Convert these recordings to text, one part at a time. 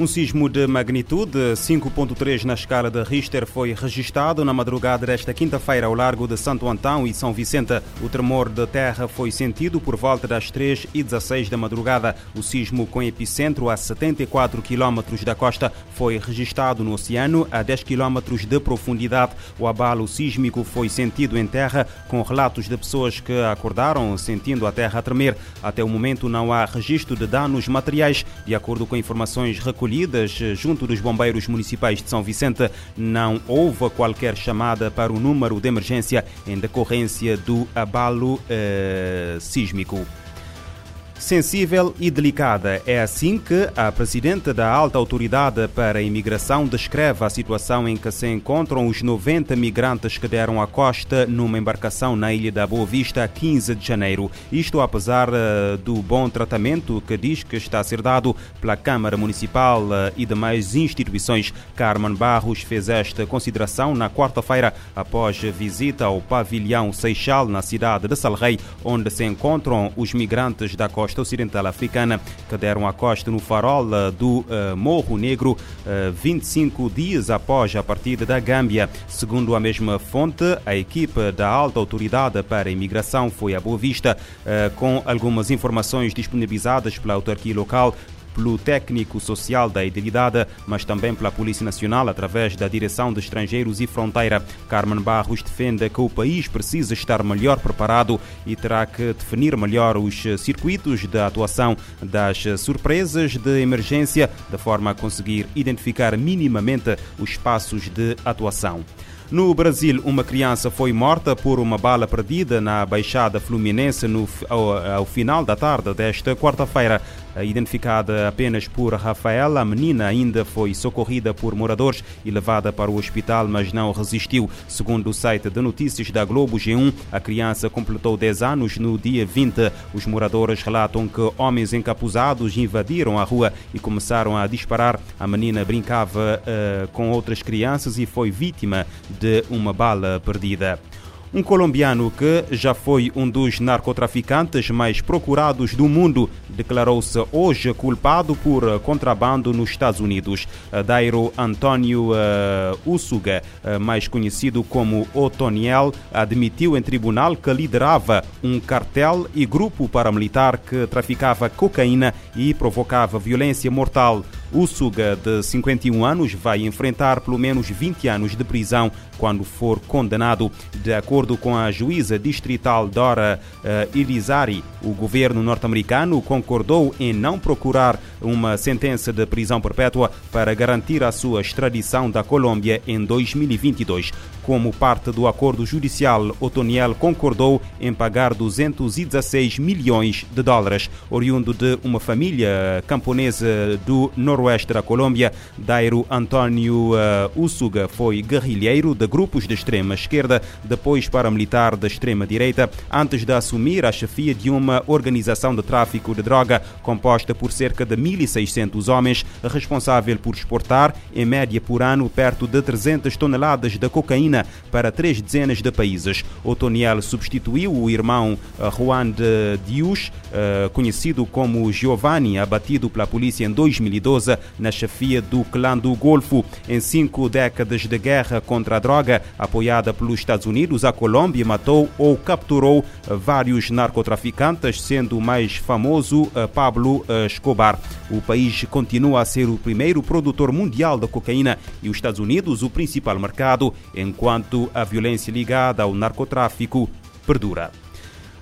Um sismo de magnitude 5.3 na escala de Richter foi registado na madrugada desta quinta-feira ao largo de Santo Antão e São Vicente. O tremor de terra foi sentido por volta das 3 e 16 da madrugada. O sismo com epicentro a 74 km da costa foi registado no oceano a 10 km de profundidade. O abalo sísmico foi sentido em terra com relatos de pessoas que acordaram sentindo a terra tremer. Até o momento não há registro de danos materiais, de acordo com informações recolhidas recolhidas eh, junto dos bombeiros municipais de São Vicente, não houve qualquer chamada para o número de emergência em decorrência do abalo eh, sísmico sensível e delicada. É assim que a presidente da Alta Autoridade para a Imigração descreve a situação em que se encontram os 90 migrantes que deram a costa numa embarcação na Ilha da Boa Vista a 15 de janeiro. Isto apesar eh, do bom tratamento que diz que está a ser dado pela Câmara Municipal eh, e demais instituições. Carmen Barros fez esta consideração na quarta-feira após visita ao pavilhão Seixal na cidade de Salrei, onde se encontram os migrantes da costa costa ocidental africana que deram costa no farol eh, do uh, Morro Negro uh, 25 dias após a partida da Gâmbia. Segundo a mesma fonte, a equipe da alta autoridade para a imigração foi a Boa Vista uh, com algumas informações disponibilizadas pela autarquia local pelo técnico social da idilidade, mas também pela Polícia Nacional através da Direção de Estrangeiros e Fronteira. Carmen Barros defende que o país precisa estar melhor preparado e terá que definir melhor os circuitos de atuação das surpresas de emergência, de forma a conseguir identificar minimamente os passos de atuação. No Brasil, uma criança foi morta por uma bala perdida na Baixada Fluminense no, ao, ao final da tarde desta quarta-feira. Identificada apenas por Rafael, a menina ainda foi socorrida por moradores e levada para o hospital, mas não resistiu. Segundo o site de notícias da Globo G1, a criança completou 10 anos no dia 20. Os moradores relatam que homens encapuzados invadiram a rua e começaram a disparar. A menina brincava uh, com outras crianças e foi vítima de uma bala perdida. Um colombiano que já foi um dos narcotraficantes mais procurados do mundo declarou-se hoje culpado por contrabando nos Estados Unidos. Dairo Antônio uh, Usuga, uh, mais conhecido como Otoniel, admitiu em tribunal que liderava um cartel e grupo paramilitar que traficava cocaína e provocava violência mortal. Usuga, de 51 anos, vai enfrentar pelo menos 20 anos de prisão quando for condenado. De acordo com a juíza distrital Dora uh, o governo norte-americano concordou em não procurar uma sentença de prisão perpétua para garantir a sua extradição da Colômbia em 2022. Como parte do acordo judicial, Otoniel concordou em pagar 216 milhões de dólares. Oriundo de uma família camponesa do noroeste da Colômbia, Dairo Antônio uh, Usuga foi guerrilheiro de grupos de extrema esquerda, depois paramilitar da extrema direita, antes de assumir a chefia de uma organização de tráfico de droga composta por cerca de 1.600 homens, responsável por exportar, em média por ano, perto de 300 toneladas de cocaína para três dezenas de países. Otoniel substituiu o irmão uh, Juan de Dius, uh, conhecido como Giovanni, abatido pela polícia em 2012 na chefia do clã do Golfo. Em cinco décadas de guerra contra a droga, apoiada pelos Estados Unidos, a Colômbia matou ou capturou vários narcotraficantes, sendo o mais famoso Pablo Escobar. O país continua a ser o primeiro produtor mundial de cocaína e os Estados Unidos o principal mercado, enquanto a violência ligada ao narcotráfico perdura.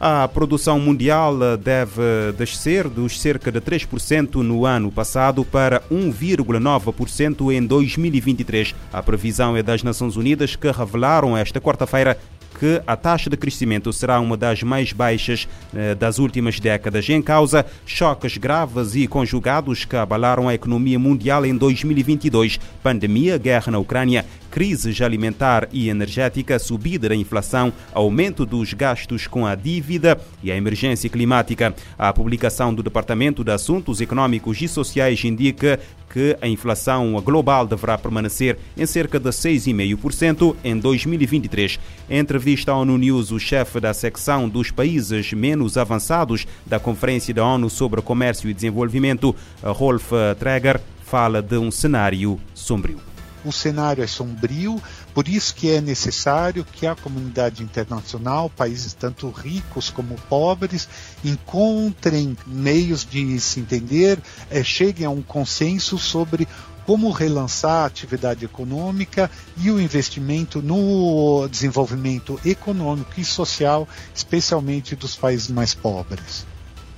A produção mundial deve descer dos cerca de 3% no ano passado para 1,9% em 2023. A previsão é das Nações Unidas que revelaram esta quarta-feira que a taxa de crescimento será uma das mais baixas eh, das últimas décadas. Em causa, choques graves e conjugados que abalaram a economia mundial em 2022. Pandemia, guerra na Ucrânia, crises alimentar e energética, subida da inflação, aumento dos gastos com a dívida e a emergência climática. A publicação do Departamento de Assuntos Econômicos e Sociais indica que a inflação global deverá permanecer em cerca de 6,5% em 2023. Em entrevista à ONU News, o chefe da secção dos países menos avançados da Conferência da ONU sobre Comércio e Desenvolvimento, Rolf Traeger, fala de um cenário sombrio. O cenário é sombrio, por isso que é necessário que a comunidade internacional, países tanto ricos como pobres, encontrem meios de se entender, é, cheguem a um consenso sobre como relançar a atividade econômica e o investimento no desenvolvimento econômico e social, especialmente dos países mais pobres.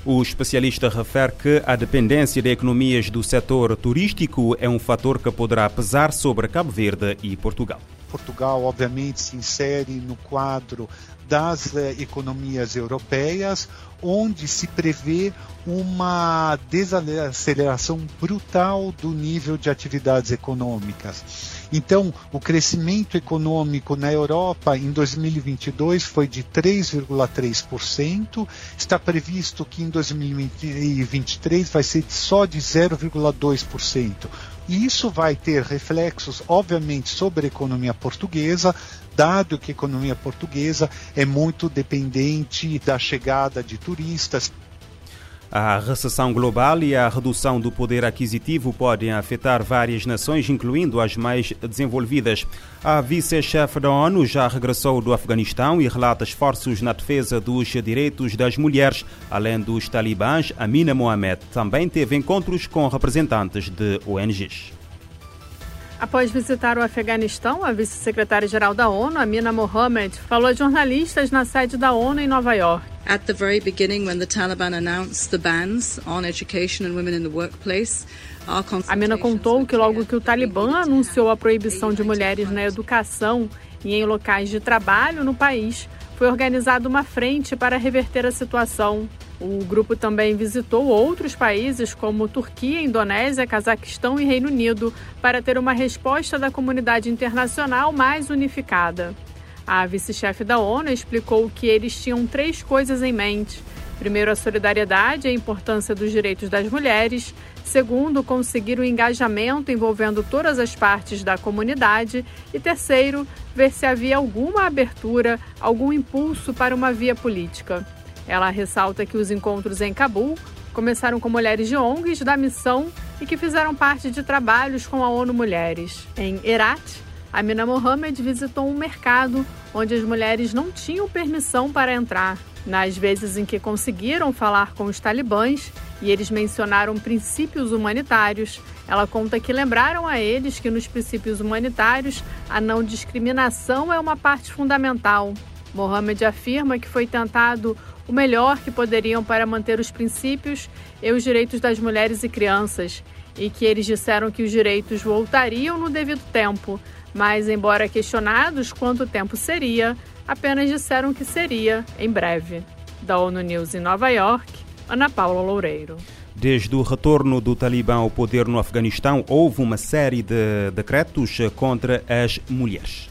O especialista refere que a dependência de economias do setor turístico é um fator que poderá pesar sobre Cabo Verde e Portugal. Portugal, obviamente, se insere no quadro das eh, economias europeias, onde se prevê uma desaceleração brutal do nível de atividades econômicas. Então, o crescimento econômico na Europa em 2022 foi de 3,3%, está previsto que em 2023 vai ser só de 0,2%. E isso vai ter reflexos, obviamente, sobre a economia portuguesa, dado que a economia portuguesa é muito dependente da chegada de turistas. A recessão global e a redução do poder aquisitivo podem afetar várias nações, incluindo as mais desenvolvidas. A vice-chefe da ONU já regressou do Afeganistão e relata esforços na defesa dos direitos das mulheres. Além dos talibãs, Amina Mohamed também teve encontros com representantes de ONGs. Após visitar o Afeganistão, a vice-secretária-geral da ONU, Amina Mohamed, falou a jornalistas na sede da ONU em Nova York. At the very beginning, when the Taliban announced the bans on education and women in the workplace, Amina contou que logo que o Talibã anunciou a proibição de mulheres na educação e em locais de trabalho no país, foi organizada uma frente para reverter a situação. O grupo também visitou outros países como Turquia, Indonésia, Cazaquistão e Reino Unido para ter uma resposta da comunidade internacional mais unificada. A vice-chefe da ONU explicou que eles tinham três coisas em mente. Primeiro, a solidariedade e a importância dos direitos das mulheres. Segundo, conseguir o um engajamento envolvendo todas as partes da comunidade. E terceiro, ver se havia alguma abertura, algum impulso para uma via política. Ela ressalta que os encontros em Cabul começaram com mulheres de ONGs da missão e que fizeram parte de trabalhos com a ONU Mulheres. Em Herat, Amina Mohamed visitou um mercado onde as mulheres não tinham permissão para entrar. Nas vezes em que conseguiram falar com os talibãs e eles mencionaram princípios humanitários, ela conta que lembraram a eles que nos princípios humanitários a não discriminação é uma parte fundamental. Mohamed afirma que foi tentado o melhor que poderiam para manter os princípios e os direitos das mulheres e crianças, e que eles disseram que os direitos voltariam no devido tempo, mas, embora questionados quanto tempo seria, apenas disseram que seria em breve. Da ONU News em Nova York, Ana Paula Loureiro. Desde o retorno do Talibã ao poder no Afeganistão, houve uma série de decretos contra as mulheres.